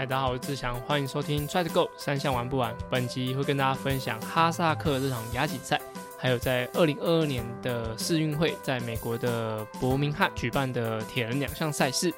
嗨，大家好，我是志祥，欢迎收听 Try to Go 三项玩不完。本集会跟大家分享哈萨克这场亚锦赛，还有在二零二二年的世运会在美国的伯明翰举办的铁人两项赛事。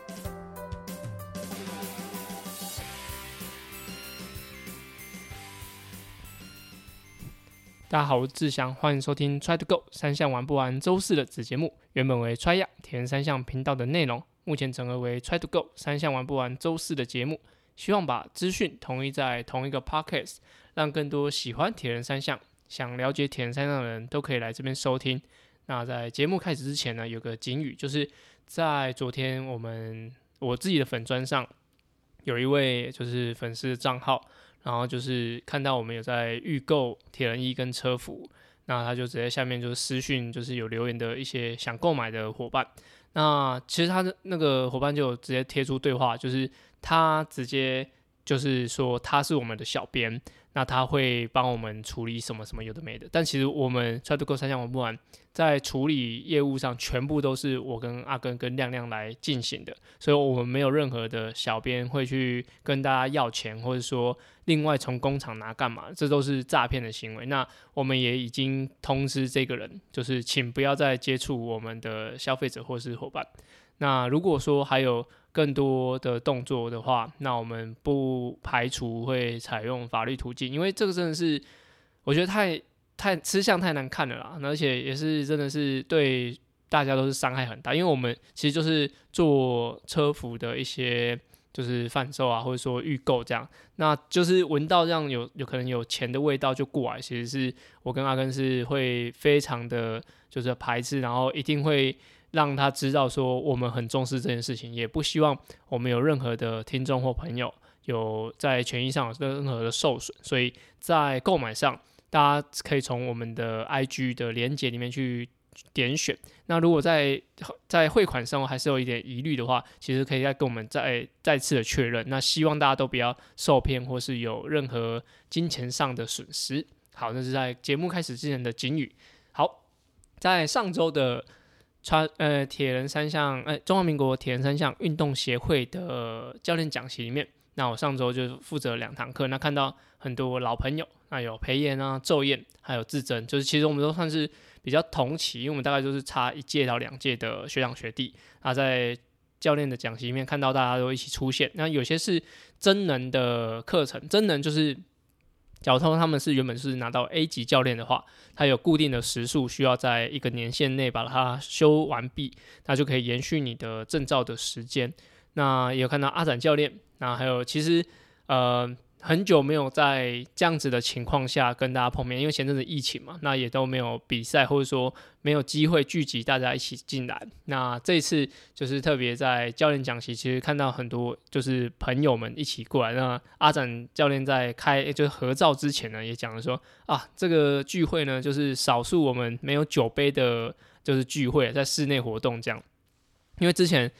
大家好，我是志祥，欢迎收听 Try to Go 三项玩不完周四的子节目，原本为 Try 亚铁人三项频道的内容，目前整合为 Try to Go 三项玩不完周四的节目。希望把资讯统一在同一个 podcast，让更多喜欢铁人三项、想了解铁人三项的人都可以来这边收听。那在节目开始之前呢，有个警语，就是在昨天我们我自己的粉砖上，有一位就是粉丝账号，然后就是看到我们有在预购铁人衣跟车服，那他就直接下面就是私讯，就是有留言的一些想购买的伙伴。那其实他的那个伙伴就直接贴出对话，就是他直接就是说他是我们的小编，那他会帮我们处理什么什么有的没的。但其实我们 Try to Go 三项玩不完，在处理业务上全部都是我跟阿根跟亮亮来进行的，所以我们没有任何的小编会去跟大家要钱，或者说另外从工厂拿干嘛，这都是诈骗的行为。那我们也已经通知这个人，就是请不要再接触我们的消费者或是伙伴。那如果说还有更多的动作的话，那我们不排除会采用法律途径，因为这个真的是我觉得太太吃相太难看了啦，而且也是真的是对大家都是伤害很大，因为我们其实就是做车服的一些就是贩售啊，或者说预购这样，那就是闻到这样有有可能有钱的味道就过来，其实是我跟阿根是会非常的就是排斥，然后一定会。让他知道说我们很重视这件事情，也不希望我们有任何的听众或朋友有在权益上有任何的受损，所以在购买上，大家可以从我们的 IG 的连接里面去点选。那如果在在汇款上还是有一点疑虑的话，其实可以再跟我们再再次的确认。那希望大家都不要受骗或是有任何金钱上的损失。好，那是在节目开始之前的警语。好，在上周的。穿呃铁人三项，呃中华民国铁人三项运动协会的教练讲席里面，那我上周就负责两堂课，那看到很多老朋友，那有裴炎啊、周燕，还有志珍，就是其实我们都算是比较同期，因为我们大概就是差一届到两届的学长学弟，那在教练的讲席里面看到大家都一起出现，那有些是真人的课程，真人就是。假如他们是原本是拿到 A 级教练的话，他有固定的时数，需要在一个年限内把它修完毕，那就可以延续你的证照的时间。那有看到阿展教练，那还有其实呃。很久没有在这样子的情况下跟大家碰面，因为前阵子疫情嘛，那也都没有比赛，或者说没有机会聚集大家一起进来。那这次就是特别在教练讲席，其实看到很多就是朋友们一起过来。那阿展教练在开就是合照之前呢，也讲了说啊，这个聚会呢就是少数我们没有酒杯的，就是聚会在室内活动这样，因为之前。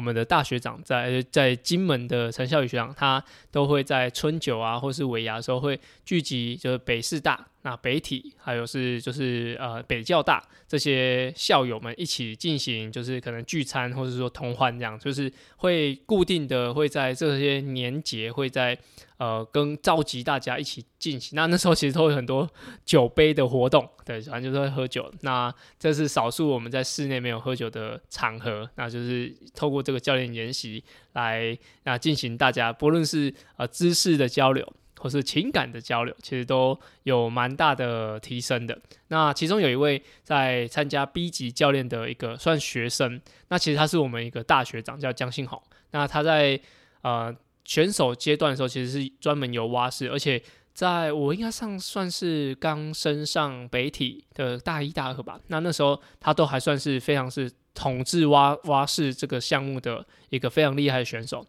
我们的大学长在在金门的陈孝宇学长，他都会在春酒啊，或是尾牙的时候会聚集，就是北师大、那北体，还有是就是呃北教大这些校友们一起进行，就是可能聚餐或者说同欢这样，就是会固定的会在这些年节会在。呃，跟召集大家一起进行，那那时候其实都有很多酒杯的活动，对，反正就是会喝酒。那这是少数我们在室内没有喝酒的场合，那就是透过这个教练研习来那进行大家不论是呃知识的交流或是情感的交流，其实都有蛮大的提升的。那其中有一位在参加 B 级教练的一个算学生，那其实他是我们一个大学长，叫江信宏。那他在呃。选手阶段的时候，其实是专门游蛙式，而且在我应该上算是刚升上北体的大一、大二吧。那那时候他都还算是非常是统治蛙蛙式这个项目的一个非常厉害的选手。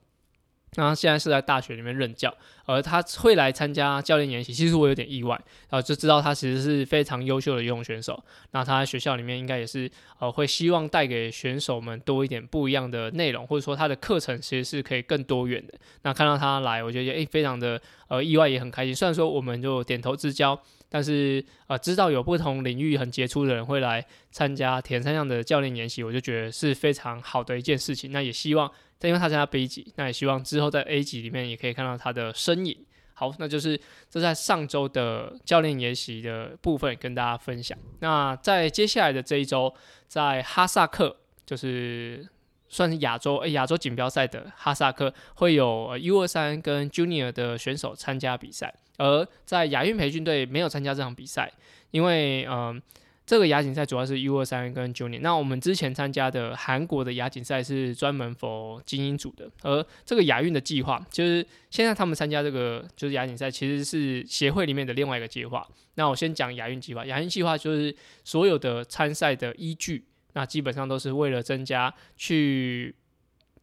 那现在是在大学里面任教，而他会来参加教练研习，其实我有点意外，然后就知道他其实是非常优秀的游泳选手。那他在学校里面应该也是呃会希望带给选手们多一点不一样的内容，或者说他的课程其实是可以更多元的。那看到他来，我觉得诶非常的呃意外，也很开心。虽然说我们就点头之交，但是呃，知道有不同领域很杰出的人会来参加田三项的教练研习，我就觉得是非常好的一件事情。那也希望，因为他参加 B 级，那也希望之后在 A 级里面也可以看到他的身影。好，那就是这在上周的教练研习的部分跟大家分享。那在接下来的这一周，在哈萨克，就是算是亚洲诶亚洲锦标赛的哈萨克，会有 U 二三跟 Junior 的选手参加比赛。而在亚运培训队没有参加这场比赛，因为嗯。这个亚锦赛主要是 U 二三跟 Junior。那我们之前参加的韩国的亚锦赛是专门 for 精英组的，而这个亚运的计划，就是现在他们参加这个就是亚锦赛，其实是协会里面的另外一个计划。那我先讲亚运计划，亚运计划就是所有的参赛的依据，那基本上都是为了增加去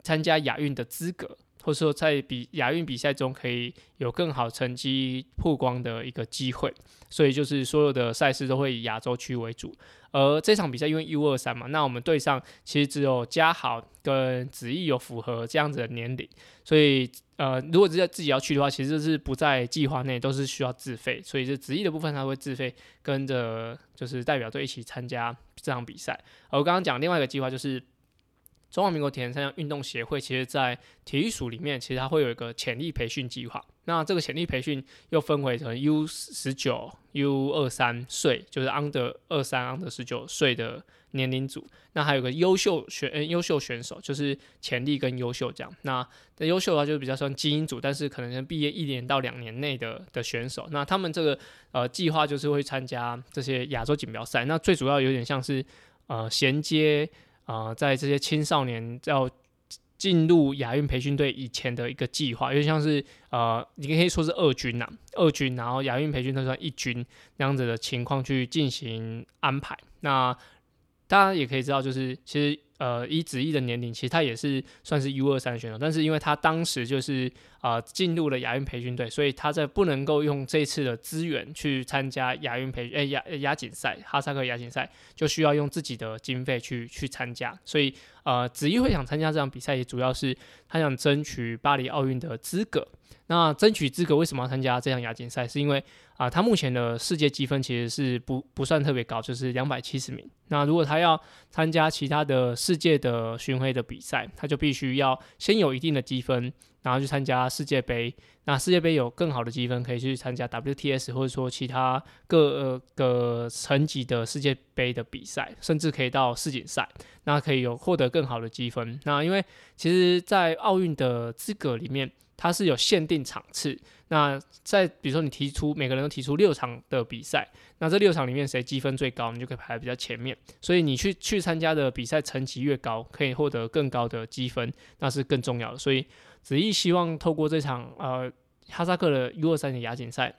参加亚运的资格。或者说，在比亚运比赛中可以有更好成绩曝光的一个机会，所以就是所有的赛事都会以亚洲区为主。而这场比赛因为 U 二三嘛，那我们队上其实只有嘉豪跟子毅有符合这样子的年龄，所以呃，如果直接自己要去的话，其实是不在计划内，都是需要自费。所以这子毅的部分他会自费跟着就是代表队一起参加这场比赛。而我刚刚讲另外一个计划就是。中华民国铁人三项运动协会其实，在体育署里面，其实它会有一个潜力培训计划。那这个潜力培训又分为成 U 十九、U 二三岁，就是 under 二三、under 十九岁的年龄组。那还有个优秀选优秀选手，就是潜力跟优秀这样。那优秀的话，就是比较算精英组，但是可能毕业一年到两年内的的选手。那他们这个呃计划就是会参加这些亚洲锦标赛。那最主要有点像是呃衔接。啊，在这些青少年要进入亚运培训队以前的一个计划，有点像是呃，你可以说是二军呐，二军，然后亚运培训队算一军那样子的情况去进行安排。那大家也可以知道，就是其实。呃，以子毅的年龄，其实他也是算是 U 二三选手，但是因为他当时就是啊进入了亚运培训队，所以他在不能够用这次的资源去参加亚运培诶亚亚锦赛哈萨克亚锦赛，就需要用自己的经费去去参加，所以呃子毅会想参加这场比赛，也主要是他想争取巴黎奥运的资格。那争取资格为什么要参加这项亚锦赛？是因为啊，他目前的世界积分其实是不不算特别高，就是两百七十名。那如果他要参加其他的世界的巡回的比赛，他就必须要先有一定的积分，然后去参加世界杯。那世界杯有更好的积分，可以去参加 WTS 或者说其他各个层级的世界杯的比赛，甚至可以到世锦赛，那可以有获得更好的积分。那因为其实，在奥运的资格里面。它是有限定场次，那在比如说你提出每个人都提出六场的比赛，那这六场里面谁积分最高，你就可以排在比较前面。所以你去去参加的比赛层级越高，可以获得更高的积分，那是更重要的。所以子毅希望透过这场呃哈萨克的 U 二三的亚锦赛，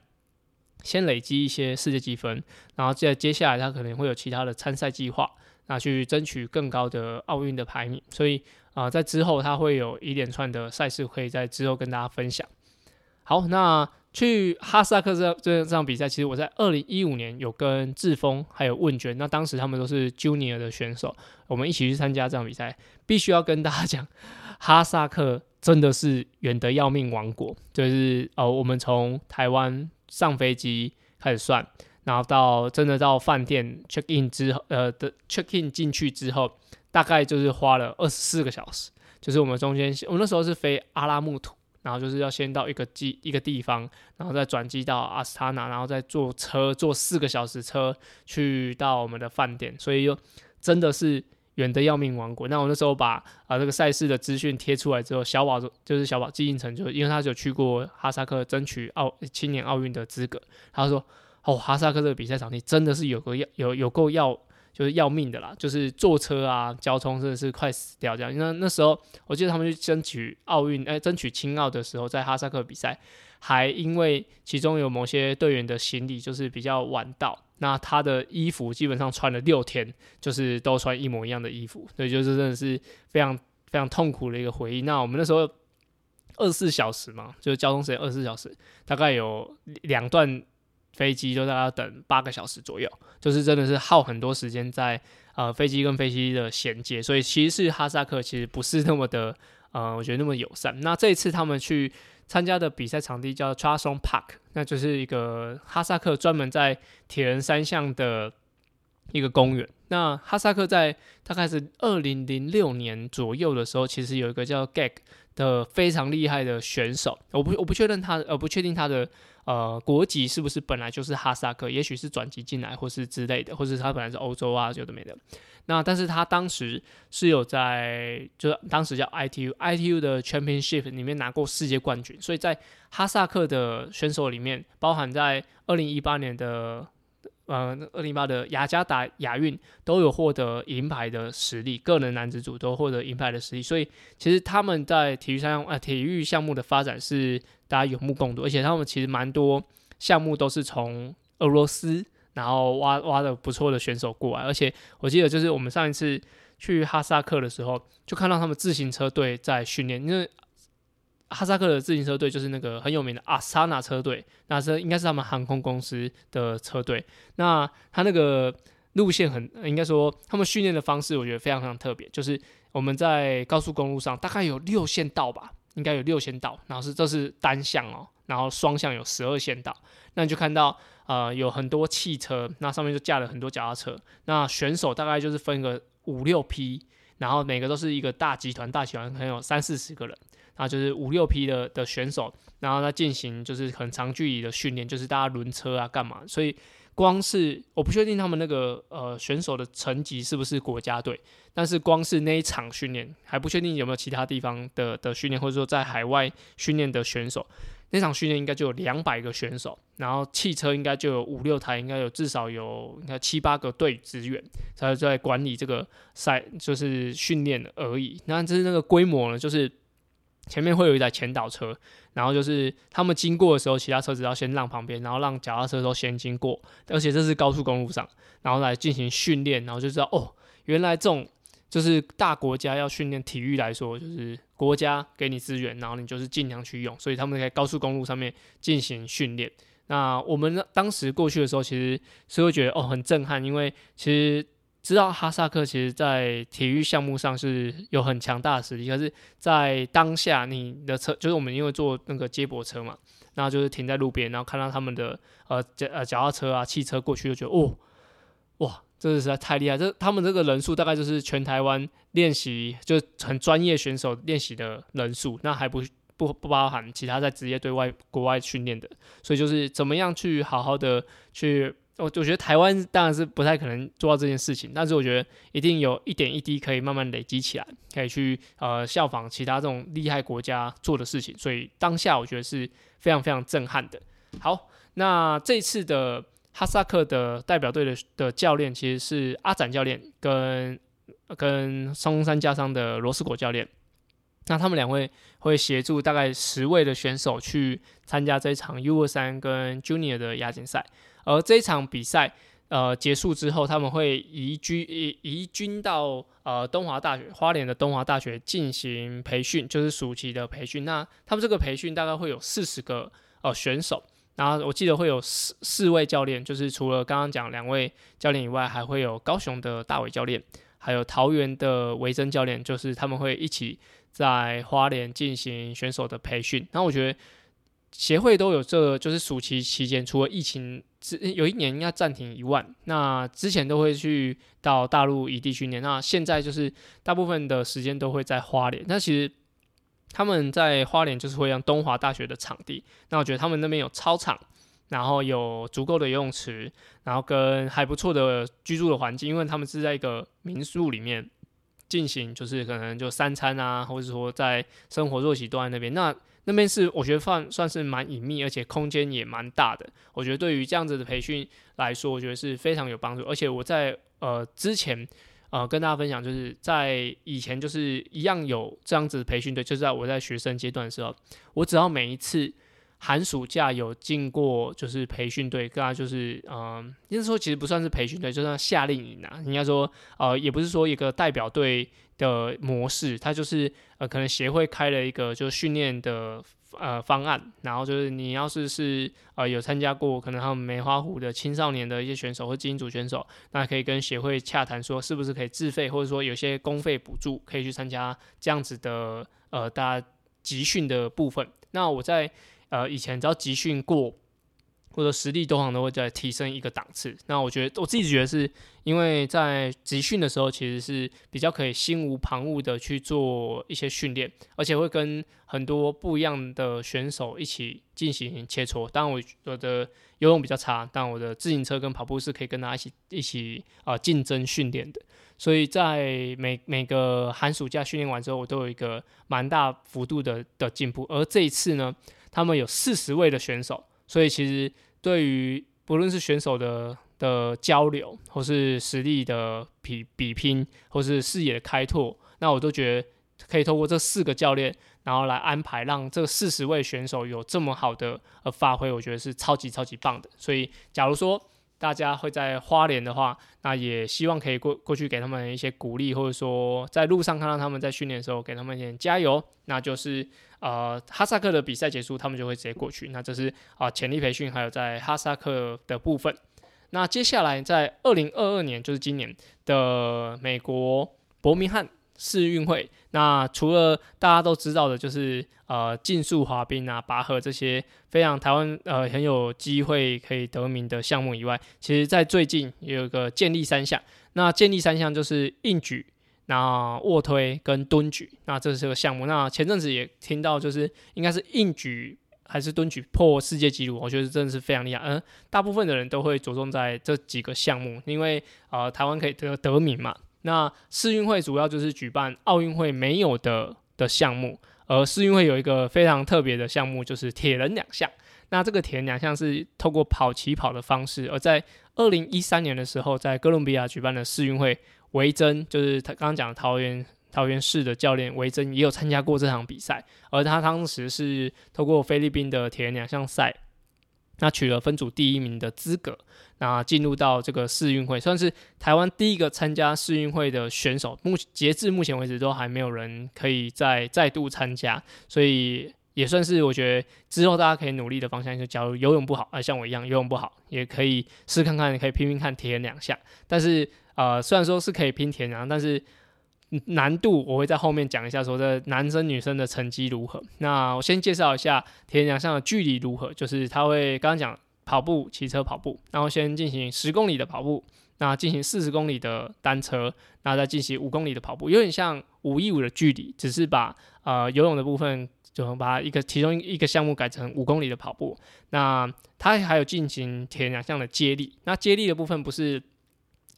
先累积一些世界积分，然后接接下来他可能会有其他的参赛计划，那去争取更高的奥运的排名。所以。啊，在之后他会有一连串的赛事，可以在之后跟大家分享。好，那去哈萨克这这这场比赛，其实我在二零一五年有跟志峰还有问卷，那当时他们都是 Junior 的选手，我们一起去参加这场比赛。必须要跟大家讲，哈萨克真的是远得要命王国，就是呃，我们从台湾上飞机开始算，然后到真的到饭店 check in 之后，呃的 check in 进去之后。大概就是花了二十四个小时，就是我们中间，我那时候是飞阿拉木图，然后就是要先到一个机一个地方，然后再转机到阿斯塔纳，然后再坐车坐四个小时车去到我们的饭店，所以又真的是远的要命王国。那我那时候把啊这个赛事的资讯贴出来之后，小宝就是小宝记应成就因为他有去过哈萨克争取奥青年奥运的资格，他说哦哈萨克这个比赛场地真的是有个要有有够要。就是要命的啦，就是坐车啊，交通真的是快死掉这样。那那时候，我记得他们去争取奥运，哎，争取青奥的时候，在哈萨克比赛，还因为其中有某些队员的行李就是比较晚到，那他的衣服基本上穿了六天，就是都穿一模一样的衣服，所以就是真的是非常非常痛苦的一个回忆。那我们那时候二十四小时嘛，就是交通时间二十四小时，大概有两段。飞机就大概要等八个小时左右，就是真的是耗很多时间在呃飞机跟飞机的衔接，所以其实是哈萨克其实不是那么的 呃，我觉得那么友善。那这一次他们去参加的比赛场地叫 Charleston Park，那就是一个哈萨克专门在铁人三项的一个公园。那哈萨克在大概是二零零六年左右的时候，其实有一个叫 Gag 的非常厉害的选手，我不我不确认他呃不确定他的呃国籍是不是本来就是哈萨克，也许是转籍进来或是之类的，或是他本来是欧洲啊，有的没的。那但是他当时是有在，就是当时叫 ITU ITU 的 Championship 里面拿过世界冠军，所以在哈萨克的选手里面，包含在二零一八年的呃二零一八的雅加达亚运都有获得银牌的实力，个人男子组都获得银牌的实力，所以其实他们在体育项呃体育项目的发展是大家有目共睹，而且他们其实蛮多项目都是从俄罗斯。然后挖挖的不错的选手过来，而且我记得就是我们上一次去哈萨克的时候，就看到他们自行车队在训练。因为哈萨克的自行车队就是那个很有名的阿萨纳车队，那是应该是他们航空公司的车队。那他那个路线很，应该说他们训练的方式，我觉得非常非常特别。就是我们在高速公路上大概有六线道吧，应该有六线道，然后是这是单向哦，然后双向有十二线道，那你就看到。呃，有很多汽车，那上面就架了很多脚踏车。那选手大概就是分个五六批，然后每个都是一个大集团，大集团可能有三四十个人，啊就是五六批的的选手，然后他进行就是很长距离的训练，就是大家轮车啊，干嘛？所以光是我不确定他们那个呃选手的层级是不是国家队，但是光是那一场训练还不确定有没有其他地方的的训练，或者说在海外训练的选手。那场训练应该就有两百个选手，然后汽车应该就有五六台，应该有至少有应该七八个队职员才在管理这个赛，就是训练而已。那这是那个规模呢，就是前面会有一台前导车，然后就是他们经过的时候，其他车子要先让旁边，然后让脚踏车都先经过，而且这是高速公路上，然后来进行训练，然后就知道哦，原来这种。就是大国家要训练体育来说，就是国家给你资源，然后你就是尽量去用，所以他们在高速公路上面进行训练。那我们当时过去的时候，其实是会觉得哦很震撼，因为其实知道哈萨克其实在体育项目上是有很强大的实力，可是，在当下你的车就是我们因为坐那个接驳车嘛，然后就是停在路边，然后看到他们的呃脚呃脚踏车啊汽车过去，就觉得哦哇。这是实在太厉害！这他们这个人数大概就是全台湾练习就很专业选手练习的人数，那还不不不包含其他在职业对外国外训练的。所以就是怎么样去好好的去，我我觉得台湾当然是不太可能做到这件事情，但是我觉得一定有一点一滴可以慢慢累积起来，可以去呃效仿其他这种厉害国家做的事情。所以当下我觉得是非常非常震撼的。好，那这次的。哈萨克的代表队的的教练其实是阿展教练跟跟松山加商的罗斯果教练，那他们两位会协助大概十位的选手去参加这一场 U 二三跟 Junior 的亚锦赛，而这一场比赛呃结束之后，他们会移居移移军到呃东华大学花莲的东华大学进行培训，就是暑期的培训。那他们这个培训大概会有四十个呃选手。然后我记得会有四四位教练，就是除了刚刚讲两位教练以外，还会有高雄的大伟教练，还有桃园的维珍教练，就是他们会一起在花莲进行选手的培训。然后我觉得协会都有这，就是暑期期间，除了疫情之有一年应该暂停一万，那之前都会去到大陆异地训练。那现在就是大部分的时间都会在花莲。那其实。他们在花莲就是会让东华大学的场地，那我觉得他们那边有操场，然后有足够的游泳池，然后跟还不错的居住的环境，因为他们是在一个民宿里面进行，就是可能就三餐啊，或者说在生活作息都在那边。那那边是我觉得算算是蛮隐秘，而且空间也蛮大的。我觉得对于这样子的培训来说，我觉得是非常有帮助。而且我在呃之前。呃，跟大家分享，就是在以前就是一样有这样子的培训队，就是在我在学生阶段的时候，我只要每一次寒暑假有进过就是培训队，跟他就是嗯，应该说其实不算是培训队，就算夏令营啊，应该说呃，也不是说一个代表队的模式，它就是呃，可能协会开了一个就训练的呃方案，然后就是你要是是呃有参加过可能他们梅花湖的青少年的一些选手或精英组选手，那可以跟协会洽谈说是不是可以自费，或者说有些公费补助可以去参加这样子的呃大家集训的部分。那我在呃以前只要集训过。或者实力都好都会再提升一个档次。那我觉得我自己觉得是因为在集训的时候，其实是比较可以心无旁骛的去做一些训练，而且会跟很多不一样的选手一起进行切磋。当然，我我的游泳比较差，但我的自行车跟跑步是可以跟大家一起一起啊竞争训练的。所以在每每个寒暑假训练完之后，我都有一个蛮大幅度的的进步。而这一次呢，他们有四十位的选手。所以其实对于不论是选手的的交流，或是实力的比比拼，或是视野的开拓，那我都觉得可以透过这四个教练，然后来安排，让这四十位选手有这么好的呃发挥，我觉得是超级超级棒的。所以假如说大家会在花莲的话，那也希望可以过过去给他们一些鼓励，或者说在路上看到他们在训练的时候，给他们一点加油，那就是。呃，哈萨克的比赛结束，他们就会直接过去。那这是啊，潜力培训还有在哈萨克的部分。那接下来在二零二二年，就是今年的美国伯明翰世运会。那除了大家都知道的，就是呃竞速滑冰啊、拔河这些非常台湾呃很有机会可以得名的项目以外，其实在最近也有个建立三项。那建立三项就是硬举。那卧推跟蹲举，那这是个项目。那前阵子也听到，就是应该是硬举还是蹲举破世界纪录，我觉得真的是非常厉害。嗯，大部分的人都会着重在这几个项目，因为呃台湾可以得得名嘛。那世运会主要就是举办奥运会没有的的项目，而世运会有一个非常特别的项目，就是铁人两项。那这个铁人两项是透过跑起跑的方式，而在二零一三年的时候，在哥伦比亚举办的世运会。维珍就是他刚刚讲的桃园桃园市的教练维珍也有参加过这场比赛，而他当时是透过菲律宾的铁人两项赛，那取了分组第一名的资格，那进入到这个世运会，算是台湾第一个参加世运会的选手。目截至目前为止，都还没有人可以再再度参加，所以也算是我觉得之后大家可以努力的方向。就假如游泳不好啊，像我一样游泳不好，也可以试看看，可以拼拼看铁人两项，但是。呃，虽然说是可以拼田粮，但是难度我会在后面讲一下，说这男生女生的成绩如何。那我先介绍一下田粮项的距离如何，就是他会刚刚讲跑步、骑车跑步，然后先进行十公里的跑步，那进行四十公里的单车，然后再进行五公里的跑步，有点像五一五的距离，只是把呃游泳的部分就把一个其中一个项目改成五公里的跑步。那他还有进行田粮项的接力，那接力的部分不是。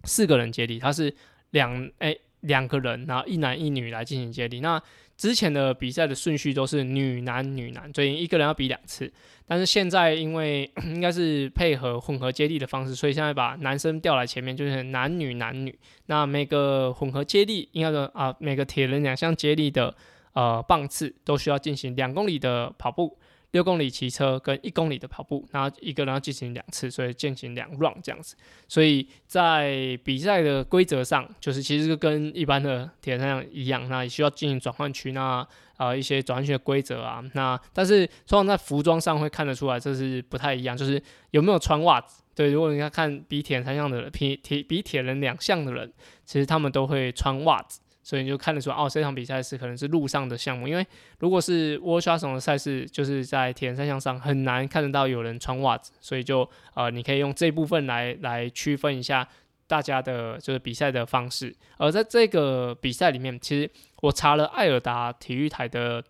四个人接力，他是两诶两个人，然后一男一女来进行接力。那之前的比赛的顺序都是女男女男，所以一个人要比两次。但是现在因为 应该是配合混合接力的方式，所以现在把男生调来前面，就是男女男女。那每个混合接力应该说啊，每个铁人两项接力的呃棒次都需要进行两公里的跑步。六公里骑车跟一公里的跑步，然后一个人要进行两次，所以进行两 run 这样子。所以在比赛的规则上，就是其实跟一般的铁人三项一样，那也需要进行转换区，那啊一些转换区的规则啊，那但是通常在服装上会看得出来，这是不太一样，就是有没有穿袜子。对，如果你要看比铁人三项的人，比铁比铁人两项的人，其实他们都会穿袜子。所以你就看得出哦，这场比赛是可能是路上的项目，因为如果是 World s h a 的赛事，就是在铁人三项上很难看得到有人穿袜子，所以就呃，你可以用这部分来来区分一下大家的就是比赛的方式。而在这个比赛里面，其实我查了艾尔达体育台的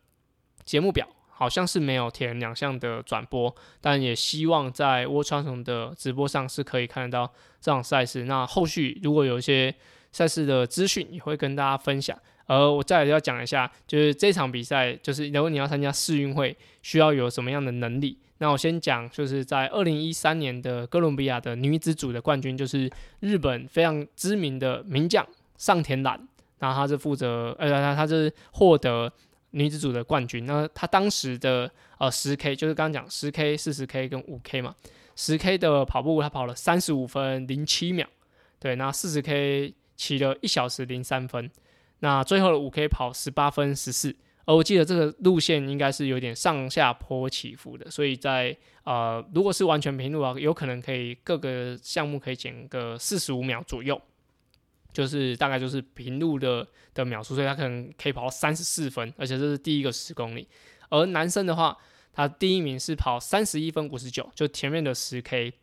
节目表，好像是没有铁人两项的转播，但也希望在 World s h a 的直播上是可以看得到这场赛事。那后续如果有一些赛事的资讯也会跟大家分享，而我再要讲一下，就是这场比赛，就是如果你要参加世运会，需要有什么样的能力？那我先讲，就是在二零一三年的哥伦比亚的女子组的冠军，就是日本非常知名的名将上田兰，那他是负责，呃，他他是获得女子组的冠军。那他当时的呃十 K，就是刚刚讲十 K、四十 K 跟五 K 嘛，十 K 的跑步他跑了三十五分零七秒，对，那四十 K。骑了一小时零三分，那最后的五 K 跑十八分十四，而我记得这个路线应该是有点上下坡起伏的，所以在呃如果是完全平路啊，有可能可以各个项目可以减个四十五秒左右，就是大概就是平路的的秒数，所以他可能可以跑到三十四分，而且这是第一个十公里。而男生的话，他第一名是跑三十一分五十九，就前面的十 K。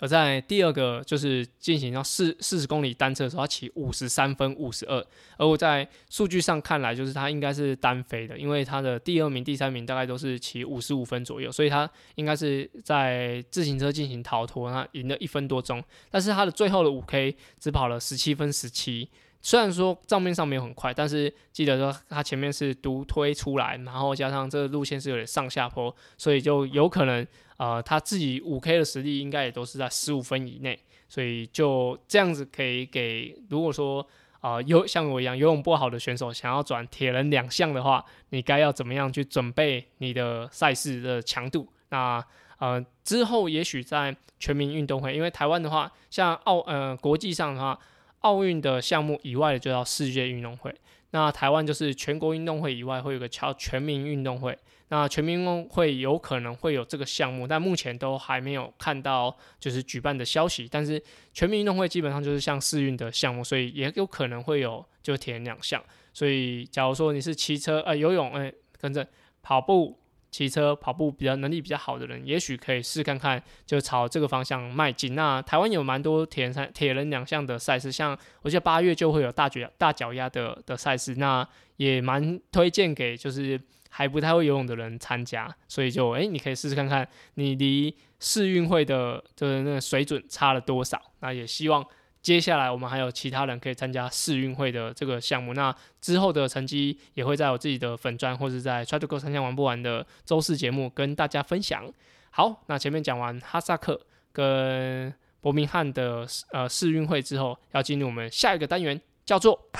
而在第二个就是进行到四四十公里单车的时候，他骑五十三分五十二，而我在数据上看来，就是他应该是单飞的，因为他的第二名、第三名大概都是骑五十五分左右，所以他应该是在自行车进行逃脱，他赢了一分多钟，但是他的最后的五 K 只跑了十七分十七。虽然说账面上没有很快，但是记得说他前面是独推出来，然后加上这个路线是有点上下坡，所以就有可能呃他自己五 K 的实力应该也都是在十五分以内，所以就这样子可以给如果说啊游像我一样游泳不好的选手想要转铁人两项的话，你该要怎么样去准备你的赛事的强度？那呃之后也许在全民运动会，因为台湾的话像奥呃国际上的话。奥运的项目以外的就叫世界运动会，那台湾就是全国运动会以外会有个叫全民运动会，那全民运动会有可能会有这个项目，但目前都还没有看到就是举办的消息。但是全民运动会基本上就是像世运的项目，所以也有可能会有就铁人两项。所以假如说你是骑车呃游泳哎跟着跑步。骑车、跑步比较能力比较好的人，也许可以试看看，就朝这个方向迈进。那台湾有蛮多铁人三、铁人两项的赛事，像我记得八月就会有大脚大脚丫的的赛事，那也蛮推荐给就是还不太会游泳的人参加。所以就哎，你可以试试看看，你离世运会的就是那个水准差了多少。那也希望。接下来我们还有其他人可以参加世运会的这个项目，那之后的成绩也会在我自己的粉钻或者在 Try to Go 三项玩不完的周四节目跟大家分享。好，那前面讲完哈萨克跟伯明翰的呃世运会之后，要进入我们下一个单元，叫做。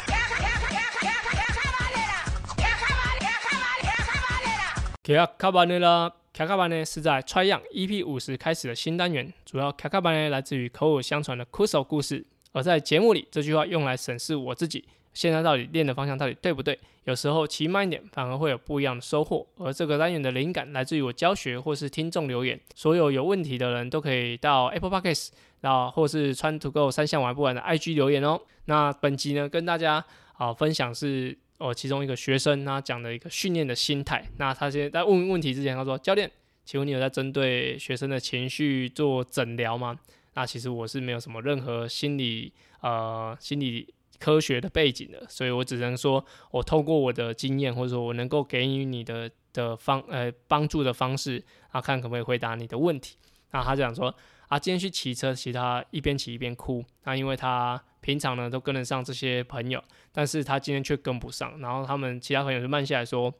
卡卡巴内拉，卡卡巴内是在 Try Young EP 五十开始的新单元，主要卡卡巴内来自于口耳相传的 Kuso 故事。而在节目里，这句话用来审视我自己现在到底练的方向到底对不对。有时候骑慢一点，反而会有不一样的收获。而这个单元的灵感来自于我教学或是听众留言。所有有问题的人都可以到 Apple Podcasts，然后或是穿 To Go 三项玩不完的 IG 留言哦。那本集呢，跟大家啊分享是哦其中一个学生他讲的一个训练的心态。那他先在问问题之前，他说：“教练，请问你有在针对学生的情绪做诊疗吗？”那其实我是没有什么任何心理呃心理科学的背景的，所以我只能说我透过我的经验或者说我能够给予你的的方呃帮助的方式啊，看可不可以回答你的问题。那他讲说啊，今天去骑车，其他一边骑一边哭。那因为他平常呢都跟得上这些朋友，但是他今天却跟不上，然后他们其他朋友就慢下来说。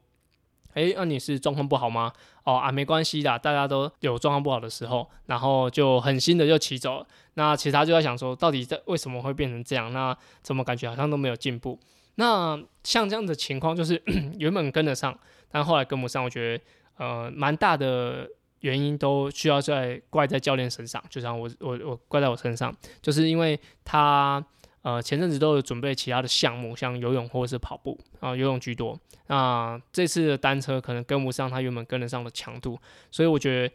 哎，那你是状况不好吗？哦啊，没关系的，大家都有状况不好的时候，然后就狠心的就骑走了。那其他就在想说，到底在为什么会变成这样？那怎么感觉好像都没有进步？那像这样的情况，就是 原本跟得上，但后来跟不上，我觉得呃，蛮大的原因都需要在怪在教练身上，就像我我我怪在我身上，就是因为他。呃，前阵子都有准备其他的项目，像游泳或者是跑步啊，游泳居多。那这次的单车可能跟不上他原本跟得上的强度，所以我觉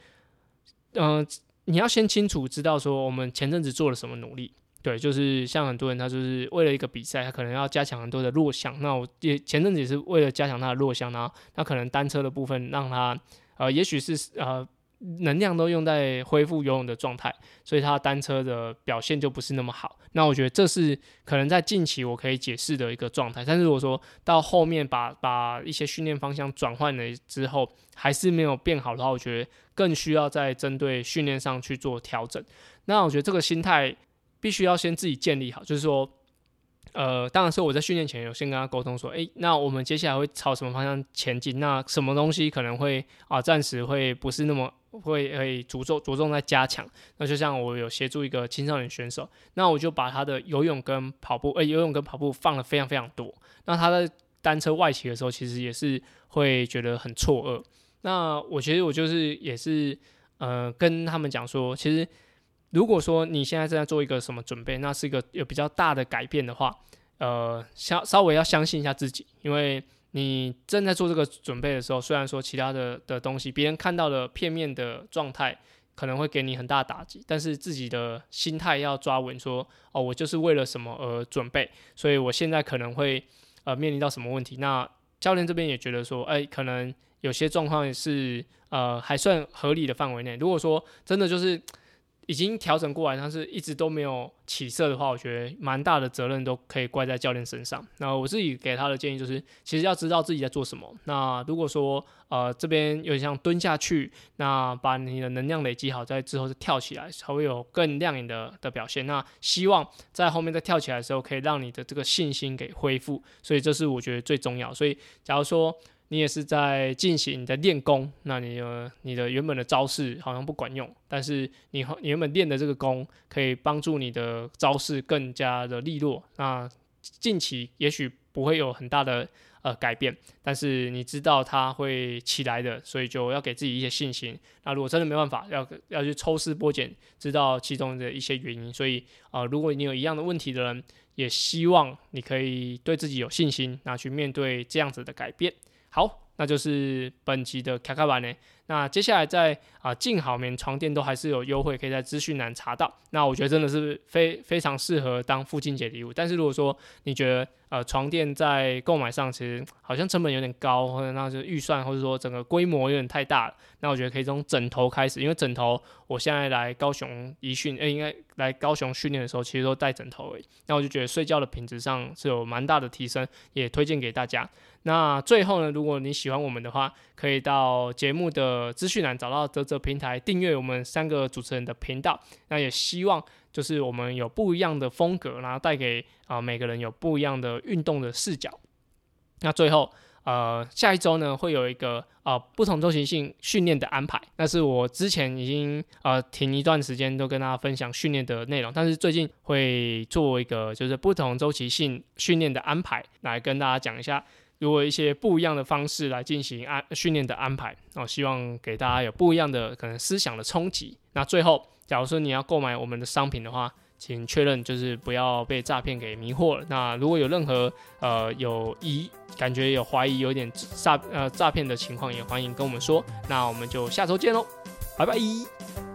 得，嗯，你要先清楚知道说我们前阵子做了什么努力。对，就是像很多人他就是为了一个比赛，他可能要加强很多的弱项。那我也前阵子也是为了加强他的弱项，然后那可能单车的部分让他，呃，也许是呃。能量都用在恢复游泳的状态，所以他单车的表现就不是那么好。那我觉得这是可能在近期我可以解释的一个状态。但是如果说到后面把把一些训练方向转换了之后，还是没有变好的话，我觉得更需要在针对训练上去做调整。那我觉得这个心态必须要先自己建立好，就是说。呃，当然是我在训练前有先跟他沟通说，诶，那我们接下来会朝什么方向前进？那什么东西可能会啊，暂时会不是那么会会着重着重在加强？那就像我有协助一个青少年选手，那我就把他的游泳跟跑步，诶，游泳跟跑步放了非常非常多。那他在单车外骑的时候，其实也是会觉得很错愕。那我其实我就是也是呃跟他们讲说，其实。如果说你现在正在做一个什么准备，那是一个有比较大的改变的话，呃，相稍微要相信一下自己，因为你正在做这个准备的时候，虽然说其他的的东西别人看到的片面的状态可能会给你很大打击，但是自己的心态要抓稳，说哦，我就是为了什么而准备，所以我现在可能会呃面临到什么问题。那教练这边也觉得说，哎，可能有些状况是呃还算合理的范围内。如果说真的就是。已经调整过来，但是一直都没有起色的话，我觉得蛮大的责任都可以怪在教练身上。那我自己给他的建议就是，其实要知道自己在做什么。那如果说呃这边有点像蹲下去，那把你的能量累积好，在之后再跳起来，才会有更亮眼的的表现。那希望在后面再跳起来的时候，可以让你的这个信心给恢复。所以这是我觉得最重要。所以假如说。你也是在进行你的练功，那你的你的原本的招式好像不管用，但是你你原本练的这个功可以帮助你的招式更加的利落。那近期也许不会有很大的呃改变，但是你知道它会起来的，所以就要给自己一些信心。那如果真的没办法，要要去抽丝剥茧，知道其中的一些原因。所以啊，如果你有一样的问题的人，也希望你可以对自己有信心，那去面对这样子的改变。好，那就是本期的卡卡版呢。那接下来在啊静好眠床垫都还是有优惠，可以在资讯栏查到。那我觉得真的是非非常适合当父亲节礼物。但是如果说你觉得呃床垫在购买上其实好像成本有点高，或者那就预算或者说整个规模有点太大了，那我觉得可以从枕头开始，因为枕头我现在来高雄一训，诶应该来高雄训练的时候其实都带枕头而已，那我就觉得睡觉的品质上是有蛮大的提升，也推荐给大家。那最后呢，如果你喜欢我们的话，可以到节目的呃资讯栏找到泽泽平台订阅我们三个主持人的频道。那也希望就是我们有不一样的风格，然后带给啊每个人有不一样的运动的视角。那最后呃下一周呢会有一个啊不同周期性训练的安排，那是我之前已经呃停一段时间都跟大家分享训练的内容，但是最近会做一个就是不同周期性训练的安排来跟大家讲一下。如果一些不一样的方式来进行安训练的安排，哦，希望给大家有不一样的可能思想的冲击。那最后，假如说你要购买我们的商品的话，请确认就是不要被诈骗给迷惑了。那如果有任何呃有疑，感觉有怀疑有点诈呃诈骗的情况，也欢迎跟我们说。那我们就下周见喽，拜拜。